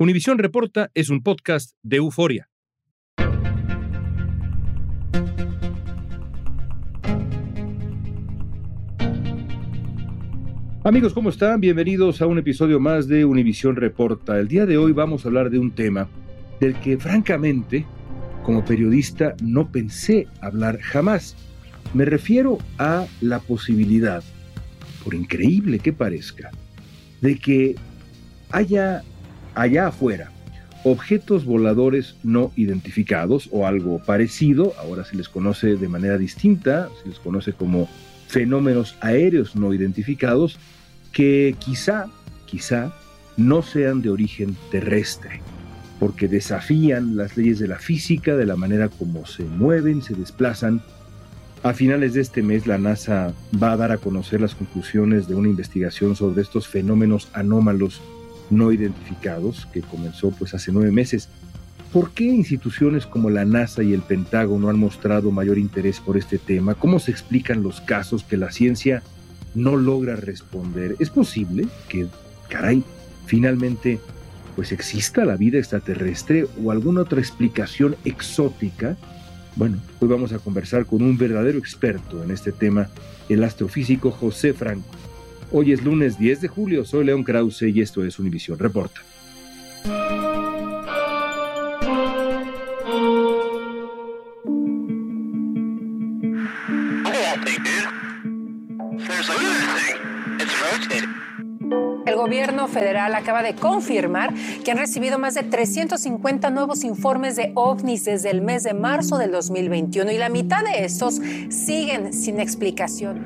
Univisión Reporta es un podcast de euforia. Amigos, ¿cómo están? Bienvenidos a un episodio más de Univisión Reporta. El día de hoy vamos a hablar de un tema del que francamente, como periodista, no pensé hablar jamás. Me refiero a la posibilidad, por increíble que parezca, de que haya allá afuera objetos voladores no identificados o algo parecido, ahora se les conoce de manera distinta, se les conoce como fenómenos aéreos no identificados, que quizá, quizá no sean de origen terrestre, porque desafían las leyes de la física, de la manera como se mueven, se desplazan. A finales de este mes la NASA va a dar a conocer las conclusiones de una investigación sobre estos fenómenos anómalos no identificados que comenzó pues hace nueve meses. ¿Por qué instituciones como la NASA y el Pentágono han mostrado mayor interés por este tema? ¿Cómo se explican los casos que la ciencia no logra responder? ¿Es posible que, caray, finalmente pues exista la vida extraterrestre o alguna otra explicación exótica? Bueno, hoy vamos a conversar con un verdadero experto en este tema, el astrofísico José Franco. Hoy es lunes 10 de julio, soy León Krause y esto es Univisión Reporta. El gobierno federal acaba de confirmar que han recibido más de 350 nuevos informes de ovnis desde el mes de marzo del 2021 y la mitad de estos siguen sin explicación.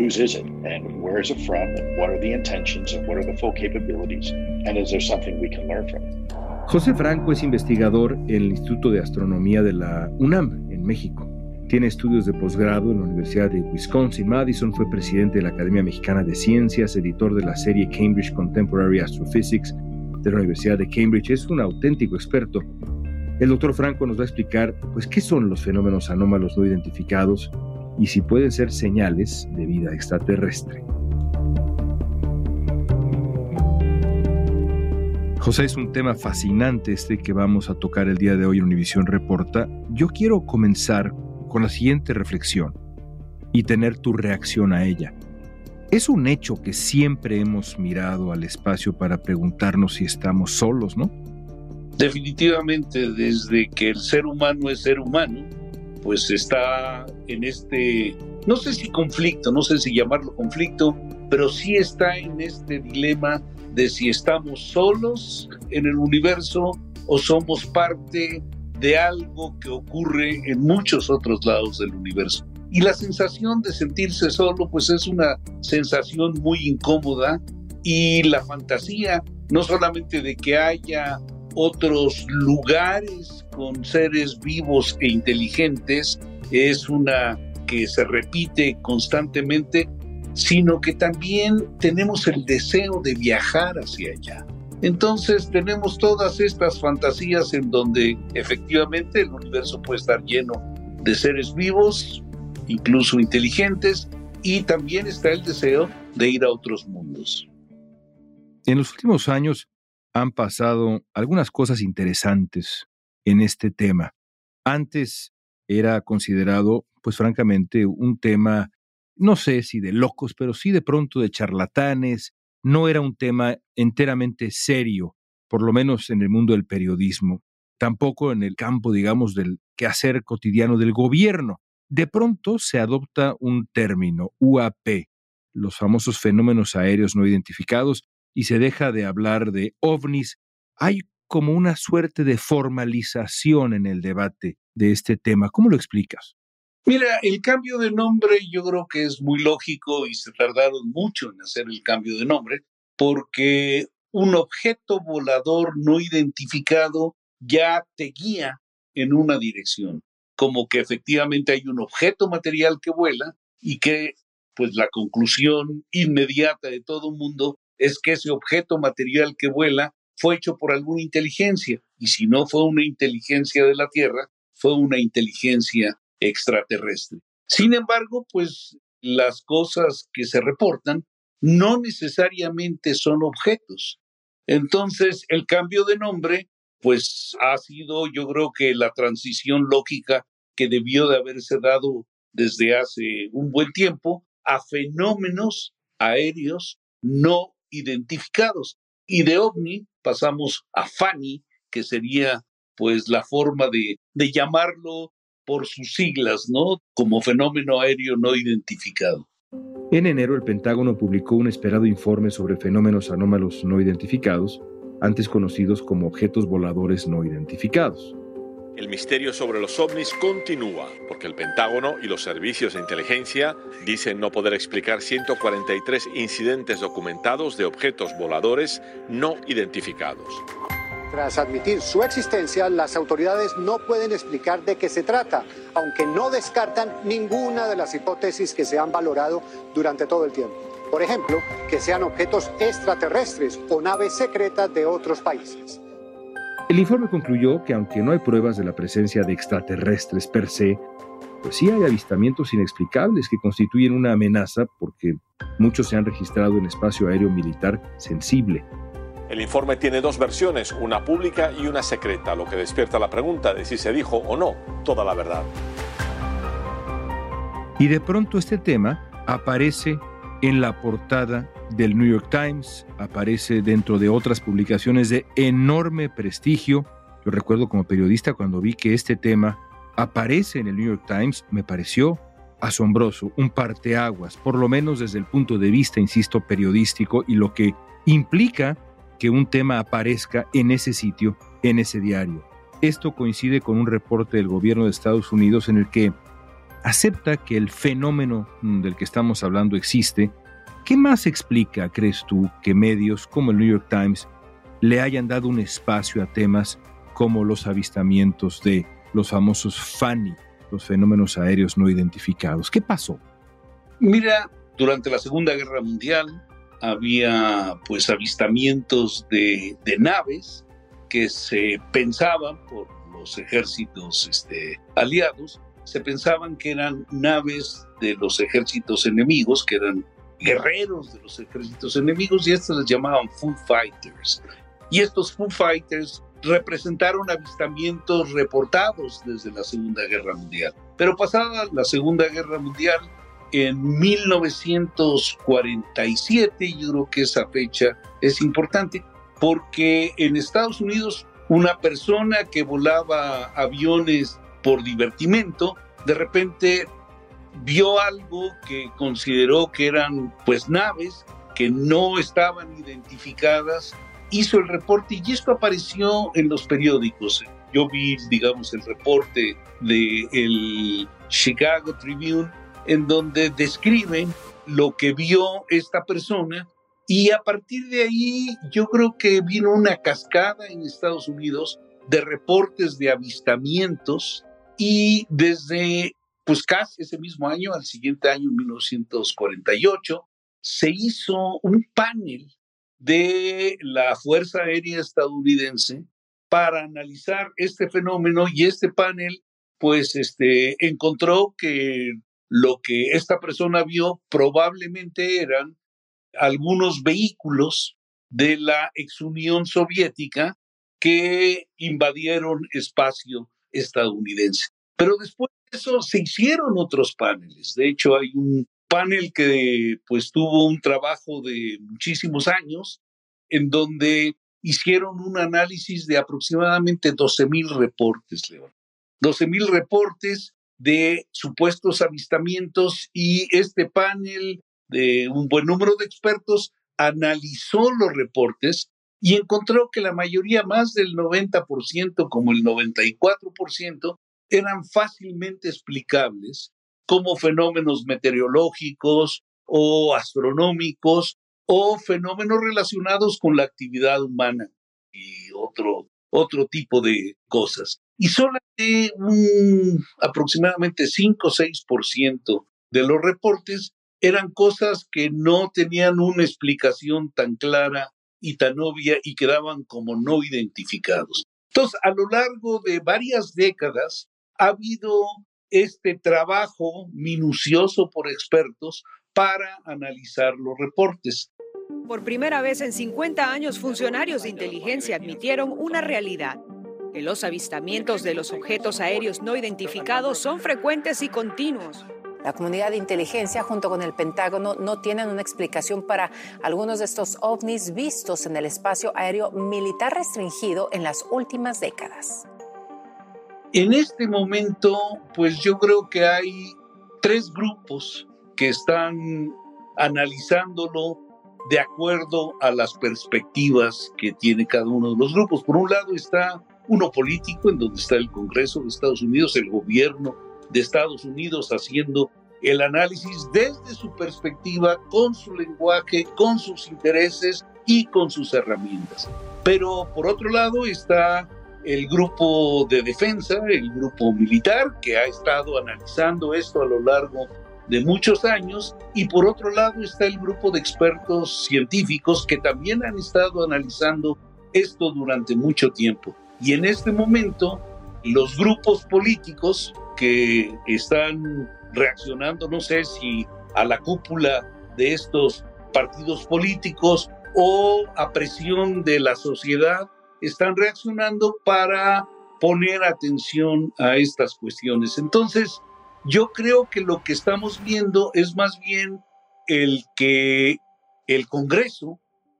Whose is it and where is it from and what are the intentions and what are the full capabilities and is there something we can learn from it. José Franco es investigador en el Instituto de Astronomía de la UNAM en México. Tiene estudios de posgrado en la Universidad de Wisconsin-Madison, fue presidente de la Academia Mexicana de Ciencias, editor de la serie Cambridge Contemporary Astrophysics de la Universidad de Cambridge. Es un auténtico experto. El doctor Franco nos va a explicar pues, qué son los fenómenos anómalos no identificados y si pueden ser señales de vida extraterrestre. José, es un tema fascinante este que vamos a tocar el día de hoy en Univisión Reporta. Yo quiero comenzar con la siguiente reflexión y tener tu reacción a ella. Es un hecho que siempre hemos mirado al espacio para preguntarnos si estamos solos, ¿no? Definitivamente, desde que el ser humano es ser humano, pues está en este, no sé si conflicto, no sé si llamarlo conflicto, pero sí está en este dilema de si estamos solos en el universo o somos parte de algo que ocurre en muchos otros lados del universo. Y la sensación de sentirse solo, pues es una sensación muy incómoda y la fantasía, no solamente de que haya otros lugares con seres vivos e inteligentes es una que se repite constantemente, sino que también tenemos el deseo de viajar hacia allá. Entonces tenemos todas estas fantasías en donde efectivamente el universo puede estar lleno de seres vivos, incluso inteligentes, y también está el deseo de ir a otros mundos. En los últimos años han pasado algunas cosas interesantes en este tema. Antes era considerado, pues francamente, un tema, no sé si de locos, pero sí de pronto de charlatanes, no era un tema enteramente serio, por lo menos en el mundo del periodismo, tampoco en el campo, digamos, del quehacer cotidiano del gobierno. De pronto se adopta un término, UAP, los famosos fenómenos aéreos no identificados, y se deja de hablar de ovnis. Hay como una suerte de formalización en el debate de este tema. ¿Cómo lo explicas? Mira, el cambio de nombre yo creo que es muy lógico y se tardaron mucho en hacer el cambio de nombre porque un objeto volador no identificado ya te guía en una dirección, como que efectivamente hay un objeto material que vuela y que pues la conclusión inmediata de todo el mundo es que ese objeto material que vuela fue hecho por alguna inteligencia. Y si no fue una inteligencia de la Tierra, fue una inteligencia extraterrestre. Sin embargo, pues las cosas que se reportan no necesariamente son objetos. Entonces, el cambio de nombre, pues ha sido, yo creo que la transición lógica que debió de haberse dado desde hace un buen tiempo a fenómenos aéreos no identificados. Y de ovni pasamos a FANI, que sería pues la forma de, de llamarlo por sus siglas, ¿no? Como fenómeno aéreo no identificado. En enero el Pentágono publicó un esperado informe sobre fenómenos anómalos no identificados, antes conocidos como objetos voladores no identificados. El misterio sobre los ovnis continúa, porque el Pentágono y los servicios de inteligencia dicen no poder explicar 143 incidentes documentados de objetos voladores no identificados. Tras admitir su existencia, las autoridades no pueden explicar de qué se trata, aunque no descartan ninguna de las hipótesis que se han valorado durante todo el tiempo. Por ejemplo, que sean objetos extraterrestres o naves secretas de otros países. El informe concluyó que aunque no hay pruebas de la presencia de extraterrestres per se, pues sí hay avistamientos inexplicables que constituyen una amenaza porque muchos se han registrado en espacio aéreo militar sensible. El informe tiene dos versiones, una pública y una secreta, lo que despierta la pregunta de si se dijo o no toda la verdad. Y de pronto este tema aparece en la portada del New York Times, aparece dentro de otras publicaciones de enorme prestigio. Yo recuerdo como periodista cuando vi que este tema aparece en el New York Times, me pareció asombroso, un parteaguas, por lo menos desde el punto de vista, insisto, periodístico y lo que implica que un tema aparezca en ese sitio, en ese diario. Esto coincide con un reporte del gobierno de Estados Unidos en el que acepta que el fenómeno del que estamos hablando existe, ¿qué más explica, crees tú, que medios como el New York Times le hayan dado un espacio a temas como los avistamientos de los famosos FANI, los fenómenos aéreos no identificados? ¿Qué pasó? Mira, durante la Segunda Guerra Mundial había pues avistamientos de, naves que se pensaban por los ejércitos este, aliados se pensaban que eran naves de los ejércitos enemigos, que eran guerreros de los ejércitos enemigos, y estos les llamaban Foo Fighters. Y estos Foo Fighters representaron avistamientos reportados desde la Segunda Guerra Mundial. Pero pasada la Segunda Guerra Mundial, en 1947, yo creo que esa fecha es importante, porque en Estados Unidos una persona que volaba aviones por divertimento, de repente vio algo que consideró que eran pues naves que no estaban identificadas, hizo el reporte y esto apareció en los periódicos. Yo vi, digamos, el reporte de el Chicago Tribune en donde describen lo que vio esta persona y a partir de ahí yo creo que vino una cascada en Estados Unidos de reportes de avistamientos y desde pues casi ese mismo año, al siguiente año, 1948, se hizo un panel de la Fuerza Aérea Estadounidense para analizar este fenómeno y este panel pues este encontró que lo que esta persona vio probablemente eran algunos vehículos de la ex Unión Soviética que invadieron espacio estadounidense. Pero después de eso se hicieron otros paneles. De hecho, hay un panel que pues tuvo un trabajo de muchísimos años en donde hicieron un análisis de aproximadamente 12 mil reportes, León. 12 mil reportes de supuestos avistamientos y este panel de un buen número de expertos analizó los reportes y encontró que la mayoría, más del 90%, como el 94%, eran fácilmente explicables como fenómenos meteorológicos o astronómicos o fenómenos relacionados con la actividad humana y otro, otro tipo de cosas. Y solamente un aproximadamente 5 o 6% de los reportes eran cosas que no tenían una explicación tan clara y tan obvia y quedaban como no identificados. Entonces, a lo largo de varias décadas ha habido este trabajo minucioso por expertos para analizar los reportes. Por primera vez en 50 años, funcionarios de inteligencia admitieron una realidad, que los avistamientos de los objetos aéreos no identificados son frecuentes y continuos. La comunidad de inteligencia junto con el Pentágono no tienen una explicación para algunos de estos ovnis vistos en el espacio aéreo militar restringido en las últimas décadas. En este momento, pues yo creo que hay tres grupos que están analizándolo de acuerdo a las perspectivas que tiene cada uno de los grupos. Por un lado está uno político, en donde está el Congreso de Estados Unidos, el gobierno de Estados Unidos haciendo el análisis desde su perspectiva, con su lenguaje, con sus intereses y con sus herramientas. Pero por otro lado está el grupo de defensa, el grupo militar, que ha estado analizando esto a lo largo de muchos años y por otro lado está el grupo de expertos científicos que también han estado analizando esto durante mucho tiempo. Y en este momento los grupos políticos que están reaccionando, no sé si a la cúpula de estos partidos políticos o a presión de la sociedad, están reaccionando para poner atención a estas cuestiones. Entonces, yo creo que lo que estamos viendo es más bien el que el Congreso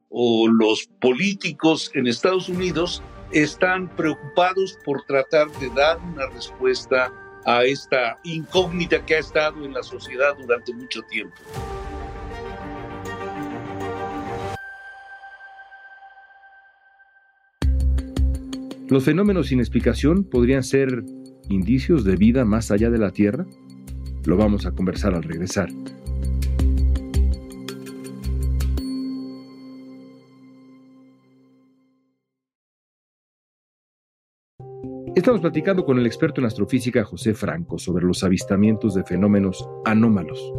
o los políticos en Estados Unidos están preocupados por tratar de dar una respuesta a esta incógnita que ha estado en la sociedad durante mucho tiempo. ¿Los fenómenos sin explicación podrían ser indicios de vida más allá de la Tierra? Lo vamos a conversar al regresar. Estamos platicando con el experto en astrofísica José Franco sobre los avistamientos de fenómenos anómalos.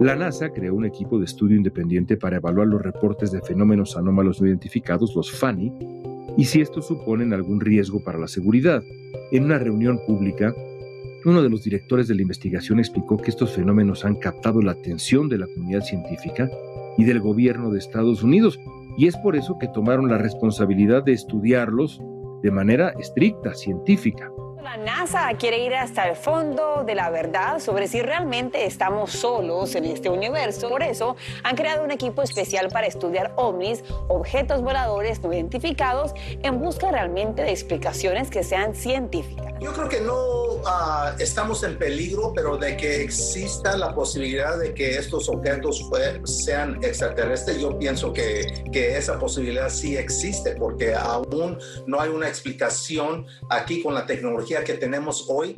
La NASA creó un equipo de estudio independiente para evaluar los reportes de fenómenos anómalos no identificados, los FANI, y si estos suponen algún riesgo para la seguridad. En una reunión pública, uno de los directores de la investigación explicó que estos fenómenos han captado la atención de la comunidad científica y del gobierno de Estados Unidos, y es por eso que tomaron la responsabilidad de estudiarlos de manera estricta, científica. La NASA quiere ir hasta el fondo de la verdad sobre si realmente estamos solos en este universo. Por eso han creado un equipo especial para estudiar ovnis, objetos voladores no identificados, en busca realmente de explicaciones que sean científicas. Yo creo que no ah, estamos en peligro, pero de que exista la posibilidad de que estos objetos sean extraterrestres, yo pienso que, que esa posibilidad sí existe, porque aún no hay una explicación aquí con la tecnología que tenemos hoy.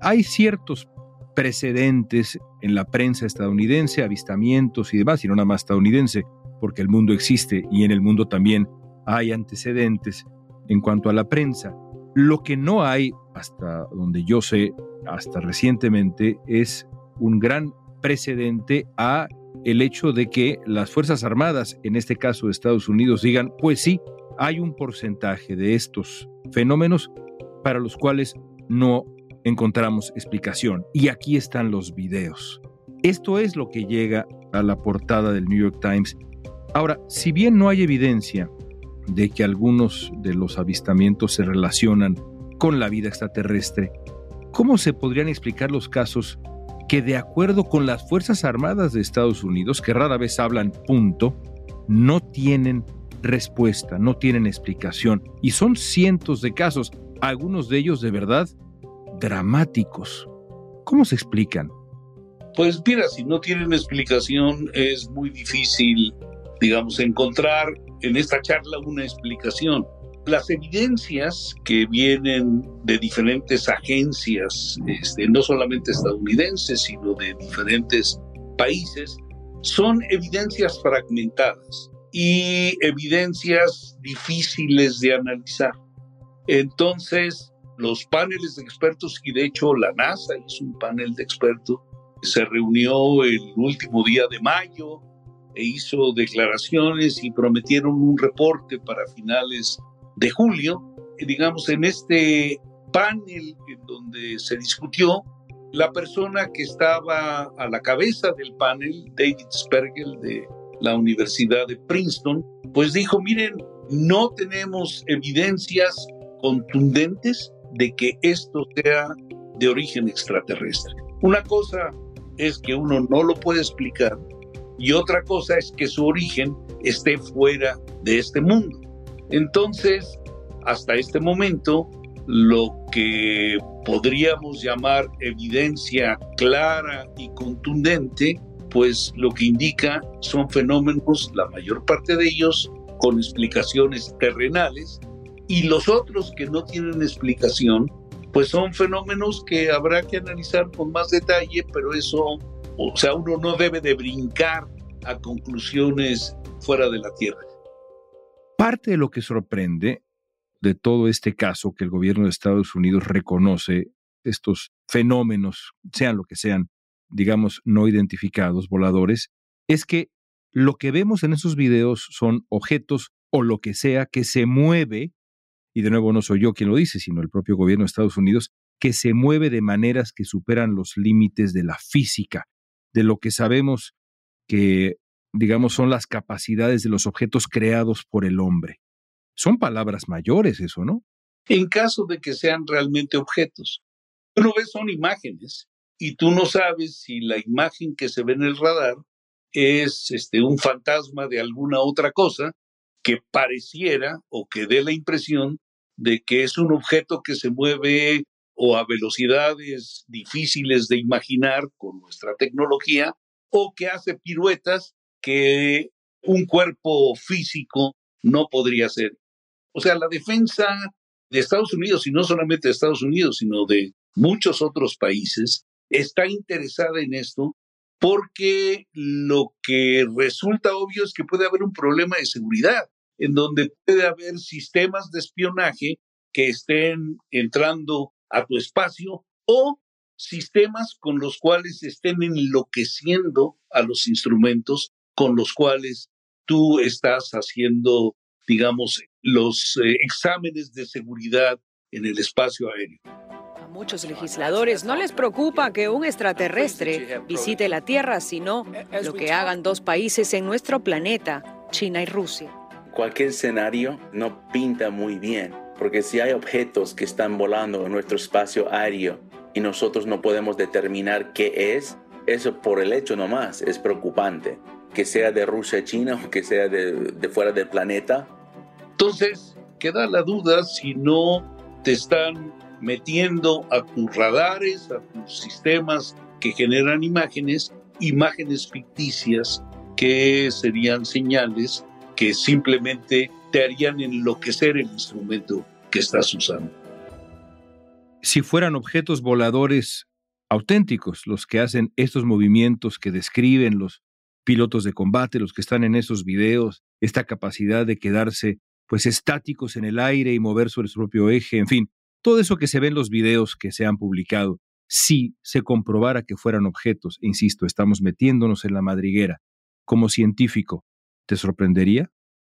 Hay ciertos precedentes en la prensa estadounidense, avistamientos y demás, y no nada más estadounidense, porque el mundo existe y en el mundo también hay antecedentes en cuanto a la prensa. Lo que no hay, hasta donde yo sé, hasta recientemente, es un gran precedente a el hecho de que las Fuerzas Armadas, en este caso de Estados Unidos, digan, pues sí, hay un porcentaje de estos fenómenos para los cuales no encontramos explicación. Y aquí están los videos. Esto es lo que llega a la portada del New York Times. Ahora, si bien no hay evidencia de que algunos de los avistamientos se relacionan con la vida extraterrestre, ¿cómo se podrían explicar los casos que de acuerdo con las Fuerzas Armadas de Estados Unidos, que rara vez hablan punto, no tienen respuesta, no tienen explicación? Y son cientos de casos, algunos de ellos de verdad dramáticos. ¿Cómo se explican? Pues mira, si no tienen explicación es muy difícil, digamos, encontrar en esta charla una explicación. Las evidencias que vienen de diferentes agencias, este, no solamente estadounidenses, sino de diferentes países, son evidencias fragmentadas y evidencias difíciles de analizar. Entonces, los paneles de expertos, y de hecho la NASA hizo un panel de expertos, se reunió el último día de mayo, e hizo declaraciones y prometieron un reporte para finales de julio. digamos, en este panel en donde se discutió, la persona que estaba a la cabeza del panel, David Spergel de la Universidad de Princeton, pues dijo, miren, no tenemos evidencias contundentes de que esto sea de origen extraterrestre. Una cosa es que uno no lo puede explicar y otra cosa es que su origen esté fuera de este mundo. Entonces, hasta este momento, lo que podríamos llamar evidencia clara y contundente, pues lo que indica son fenómenos, la mayor parte de ellos, con explicaciones terrenales, y los otros que no tienen explicación, pues son fenómenos que habrá que analizar con más detalle, pero eso, o sea, uno no debe de brincar a conclusiones fuera de la Tierra. Parte de lo que sorprende de todo este caso que el gobierno de Estados Unidos reconoce estos fenómenos, sean lo que sean, digamos, no identificados, voladores, es que lo que vemos en esos videos son objetos o lo que sea que se mueve, y de nuevo no soy yo quien lo dice, sino el propio gobierno de Estados Unidos, que se mueve de maneras que superan los límites de la física, de lo que sabemos que, digamos, son las capacidades de los objetos creados por el hombre. Son palabras mayores eso, ¿no? En caso de que sean realmente objetos. Tú no ves, son imágenes y tú no sabes si la imagen que se ve en el radar es este, un fantasma de alguna otra cosa que pareciera o que dé la impresión de que es un objeto que se mueve o a velocidades difíciles de imaginar con nuestra tecnología o que hace piruetas que un cuerpo físico no podría hacer. O sea, la defensa de Estados Unidos, y no solamente de Estados Unidos, sino de muchos otros países, está interesada en esto porque lo que resulta obvio es que puede haber un problema de seguridad, en donde puede haber sistemas de espionaje que estén entrando a tu espacio o sistemas con los cuales estén enloqueciendo a los instrumentos con los cuales tú estás haciendo, digamos, los eh, exámenes de seguridad en el espacio aéreo. A muchos legisladores no les preocupa que un extraterrestre visite la Tierra, sino lo que hagan dos países en nuestro planeta, China y Rusia. Cualquier escenario no pinta muy bien, porque si hay objetos que están volando en nuestro espacio aéreo y nosotros no podemos determinar qué es, eso por el hecho nomás es preocupante. Que sea de Rusia, China o que sea de, de fuera del planeta, entonces, queda la duda si no te están metiendo a tus radares, a tus sistemas que generan imágenes, imágenes ficticias que serían señales que simplemente te harían enloquecer el instrumento que estás usando. Si fueran objetos voladores auténticos los que hacen estos movimientos que describen los pilotos de combate, los que están en esos videos, esta capacidad de quedarse pues estáticos en el aire y mover sobre su propio eje, en fin, todo eso que se ve en los videos que se han publicado, si se comprobara que fueran objetos, insisto, estamos metiéndonos en la madriguera, como científico, ¿te sorprendería?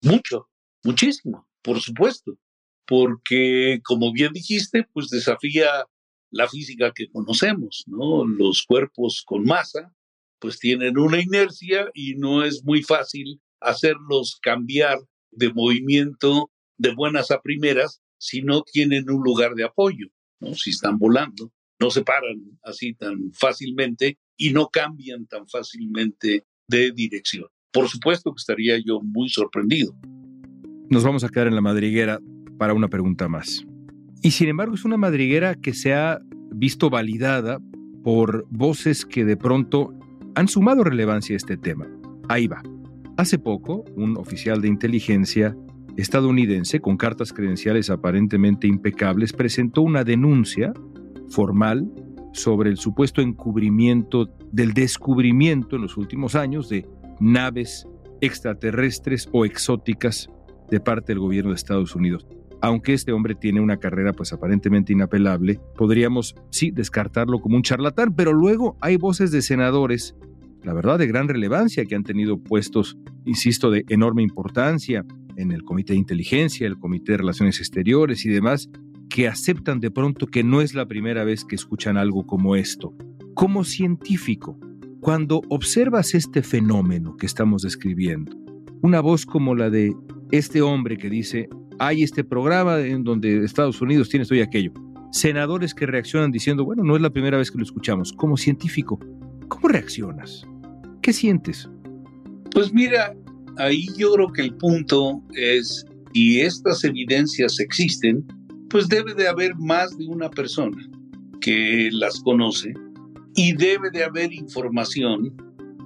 Mucho, muchísimo, por supuesto, porque como bien dijiste, pues desafía la física que conocemos, ¿no? Los cuerpos con masa, pues tienen una inercia y no es muy fácil hacerlos cambiar de movimiento de buenas a primeras si no tienen un lugar de apoyo, ¿no? si están volando, no se paran así tan fácilmente y no cambian tan fácilmente de dirección. Por supuesto que estaría yo muy sorprendido. Nos vamos a quedar en la madriguera para una pregunta más. Y sin embargo es una madriguera que se ha visto validada por voces que de pronto han sumado relevancia a este tema. Ahí va. Hace poco, un oficial de inteligencia estadounidense con cartas credenciales aparentemente impecables presentó una denuncia formal sobre el supuesto encubrimiento del descubrimiento en los últimos años de naves extraterrestres o exóticas de parte del gobierno de Estados Unidos. Aunque este hombre tiene una carrera pues aparentemente inapelable, podríamos sí descartarlo como un charlatán, pero luego hay voces de senadores la verdad, de gran relevancia, que han tenido puestos, insisto, de enorme importancia en el Comité de Inteligencia, el Comité de Relaciones Exteriores y demás, que aceptan de pronto que no es la primera vez que escuchan algo como esto. Como científico, cuando observas este fenómeno que estamos describiendo, una voz como la de este hombre que dice, hay este programa en donde Estados Unidos tiene esto y aquello, senadores que reaccionan diciendo, bueno, no es la primera vez que lo escuchamos, como científico, ¿cómo reaccionas? ¿Qué sientes? Pues mira, ahí yo creo que el punto es, y estas evidencias existen, pues debe de haber más de una persona que las conoce y debe de haber información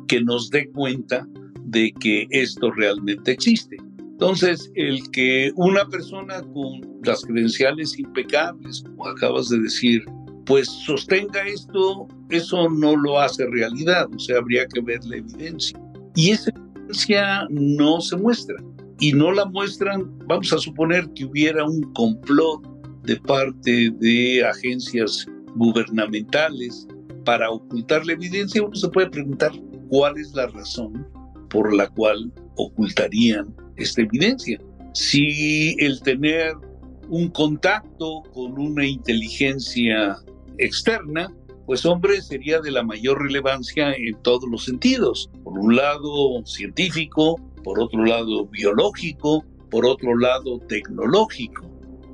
que nos dé cuenta de que esto realmente existe. Entonces, el que una persona con las credenciales impecables, como acabas de decir, pues sostenga esto, eso no lo hace realidad, o sea, habría que ver la evidencia. Y esa evidencia no se muestra. Y no la muestran, vamos a suponer que hubiera un complot de parte de agencias gubernamentales para ocultar la evidencia, uno se puede preguntar cuál es la razón por la cual ocultarían esta evidencia. Si el tener un contacto con una inteligencia externa, pues hombre, sería de la mayor relevancia en todos los sentidos. Por un lado científico, por otro lado biológico, por otro lado tecnológico.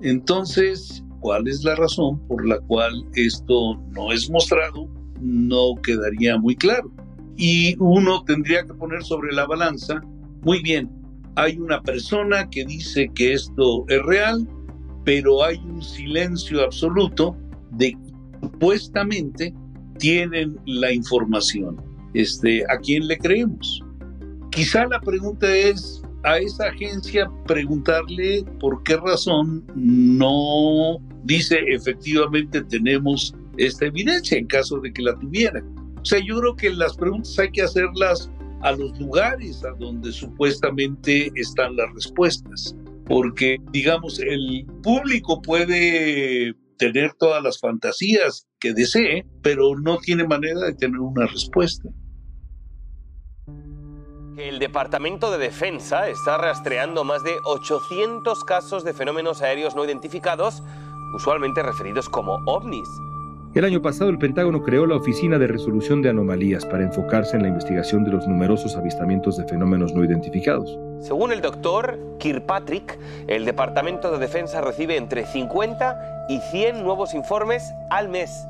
Entonces, ¿cuál es la razón por la cual esto no es mostrado? No quedaría muy claro. Y uno tendría que poner sobre la balanza, muy bien, hay una persona que dice que esto es real, pero hay un silencio absoluto de que supuestamente tienen la información. Este, ¿A quién le creemos? Quizá la pregunta es a esa agencia preguntarle por qué razón no dice efectivamente tenemos esta evidencia en caso de que la tuviera. O sea, yo creo que las preguntas hay que hacerlas a los lugares a donde supuestamente están las respuestas. Porque, digamos, el público puede tener todas las fantasías que desee, pero no tiene manera de tener una respuesta. El Departamento de Defensa está rastreando más de 800 casos de fenómenos aéreos no identificados, usualmente referidos como ovnis. El año pasado el Pentágono creó la Oficina de Resolución de Anomalías para enfocarse en la investigación de los numerosos avistamientos de fenómenos no identificados. Según el doctor Kirkpatrick, el Departamento de Defensa recibe entre 50 y 100 nuevos informes al mes.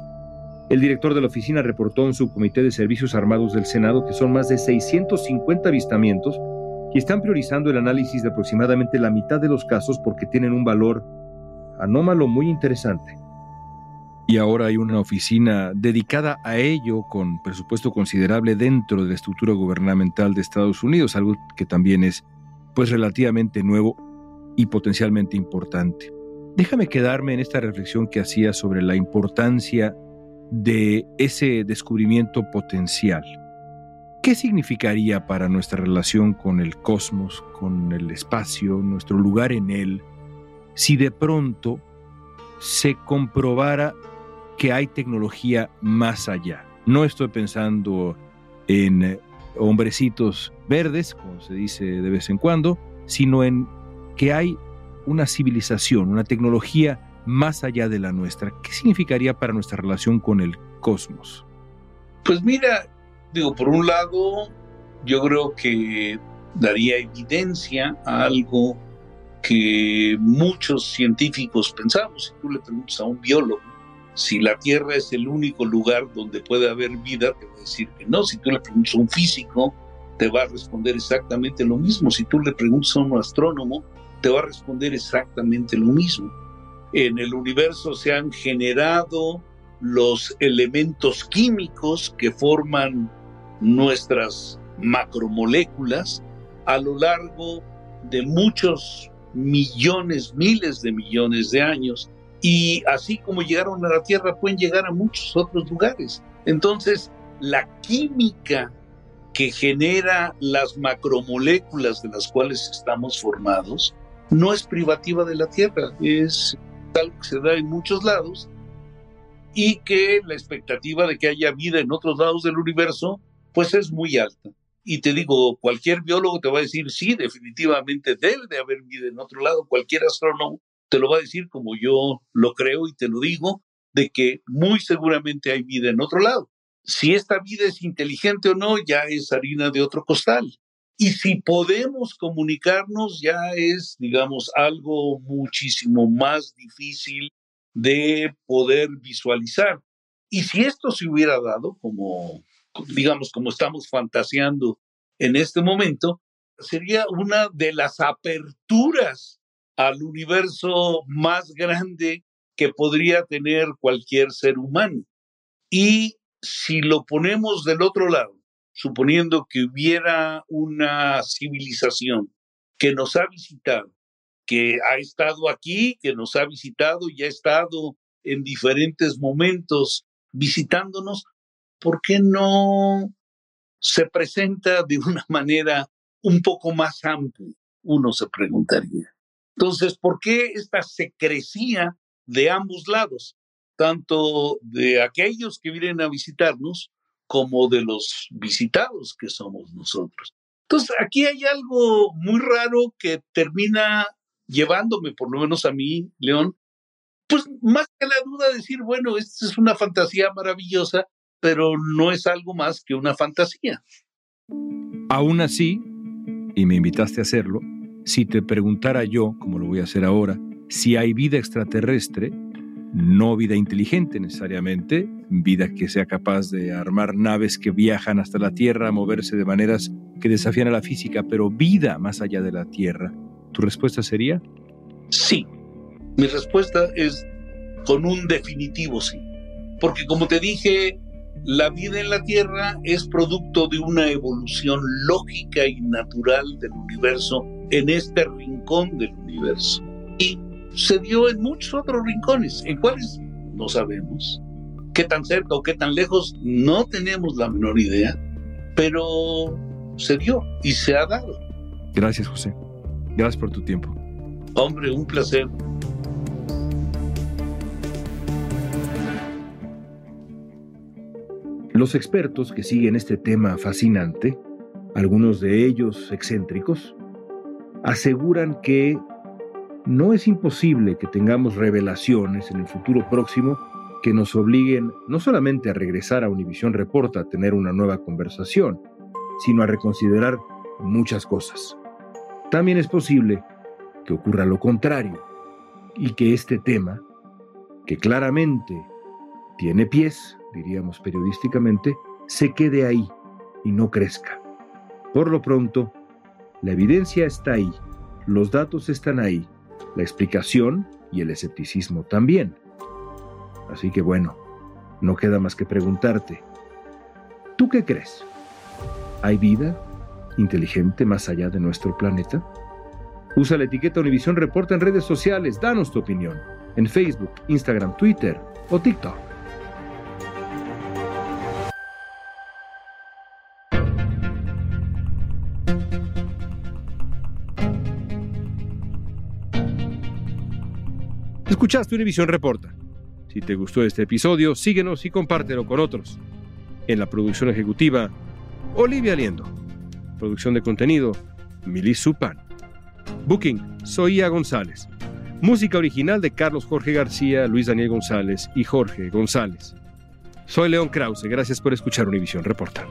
El director de la oficina reportó en su Comité de Servicios Armados del Senado que son más de 650 avistamientos y están priorizando el análisis de aproximadamente la mitad de los casos porque tienen un valor anómalo muy interesante y ahora hay una oficina dedicada a ello con presupuesto considerable dentro de la estructura gubernamental de Estados Unidos, algo que también es pues relativamente nuevo y potencialmente importante. Déjame quedarme en esta reflexión que hacía sobre la importancia de ese descubrimiento potencial. ¿Qué significaría para nuestra relación con el cosmos, con el espacio, nuestro lugar en él, si de pronto se comprobara que hay tecnología más allá. No estoy pensando en eh, hombrecitos verdes, como se dice de vez en cuando, sino en que hay una civilización, una tecnología más allá de la nuestra. ¿Qué significaría para nuestra relación con el cosmos? Pues mira, digo, por un lado, yo creo que daría evidencia a algo que muchos científicos pensamos. Si tú le preguntas a un biólogo, si la Tierra es el único lugar donde puede haber vida, te va a decir que no. Si tú le preguntas a un físico, te va a responder exactamente lo mismo. Si tú le preguntas a un astrónomo, te va a responder exactamente lo mismo. En el universo se han generado los elementos químicos que forman nuestras macromoléculas a lo largo de muchos millones, miles de millones de años y así como llegaron a la Tierra, pueden llegar a muchos otros lugares. Entonces, la química que genera las macromoléculas de las cuales estamos formados no es privativa de la Tierra, es algo que se da en muchos lados y que la expectativa de que haya vida en otros lados del universo pues es muy alta. Y te digo, cualquier biólogo te va a decir, sí, definitivamente debe de haber vida en otro lado, cualquier astrónomo te lo va a decir como yo lo creo y te lo digo, de que muy seguramente hay vida en otro lado. Si esta vida es inteligente o no, ya es harina de otro costal. Y si podemos comunicarnos, ya es, digamos, algo muchísimo más difícil de poder visualizar. Y si esto se hubiera dado, como, digamos, como estamos fantaseando en este momento, sería una de las aperturas al universo más grande que podría tener cualquier ser humano. Y si lo ponemos del otro lado, suponiendo que hubiera una civilización que nos ha visitado, que ha estado aquí, que nos ha visitado y ha estado en diferentes momentos visitándonos, ¿por qué no se presenta de una manera un poco más amplia? Uno se preguntaría. Entonces, ¿por qué esta secrecía de ambos lados? Tanto de aquellos que vienen a visitarnos como de los visitados que somos nosotros. Entonces, aquí hay algo muy raro que termina llevándome, por lo menos a mí, León, pues más que la duda decir, bueno, esta es una fantasía maravillosa, pero no es algo más que una fantasía. Aún así, y me invitaste a hacerlo, si te preguntara yo, como lo voy a hacer ahora, si hay vida extraterrestre, no vida inteligente necesariamente, vida que sea capaz de armar naves que viajan hasta la Tierra, a moverse de maneras que desafían a la física, pero vida más allá de la Tierra, ¿tu respuesta sería? Sí. Mi respuesta es con un definitivo sí. Porque como te dije, la vida en la Tierra es producto de una evolución lógica y natural del universo en este rincón del universo. Y se dio en muchos otros rincones, en cuáles no sabemos. Qué tan cerca o qué tan lejos, no tenemos la menor idea, pero se dio y se ha dado. Gracias, José. Gracias por tu tiempo. Hombre, un placer. Los expertos que siguen este tema fascinante, algunos de ellos excéntricos, aseguran que no es imposible que tengamos revelaciones en el futuro próximo que nos obliguen no solamente a regresar a Univisión Reporta a tener una nueva conversación, sino a reconsiderar muchas cosas. También es posible que ocurra lo contrario y que este tema, que claramente tiene pies, diríamos periodísticamente, se quede ahí y no crezca. Por lo pronto, la evidencia está ahí, los datos están ahí, la explicación y el escepticismo también. Así que bueno, no queda más que preguntarte, ¿tú qué crees? ¿Hay vida inteligente más allá de nuestro planeta? Usa la etiqueta Univisión Reporta en redes sociales, danos tu opinión, en Facebook, Instagram, Twitter o TikTok. Escuchaste Univisión Reporta. Si te gustó este episodio, síguenos y compártelo con otros. En la producción ejecutiva, Olivia Liendo. Producción de contenido, Milis Supan. Booking, Soía González. Música original de Carlos Jorge García, Luis Daniel González y Jorge González. Soy León Krause, gracias por escuchar Univisión Reporta.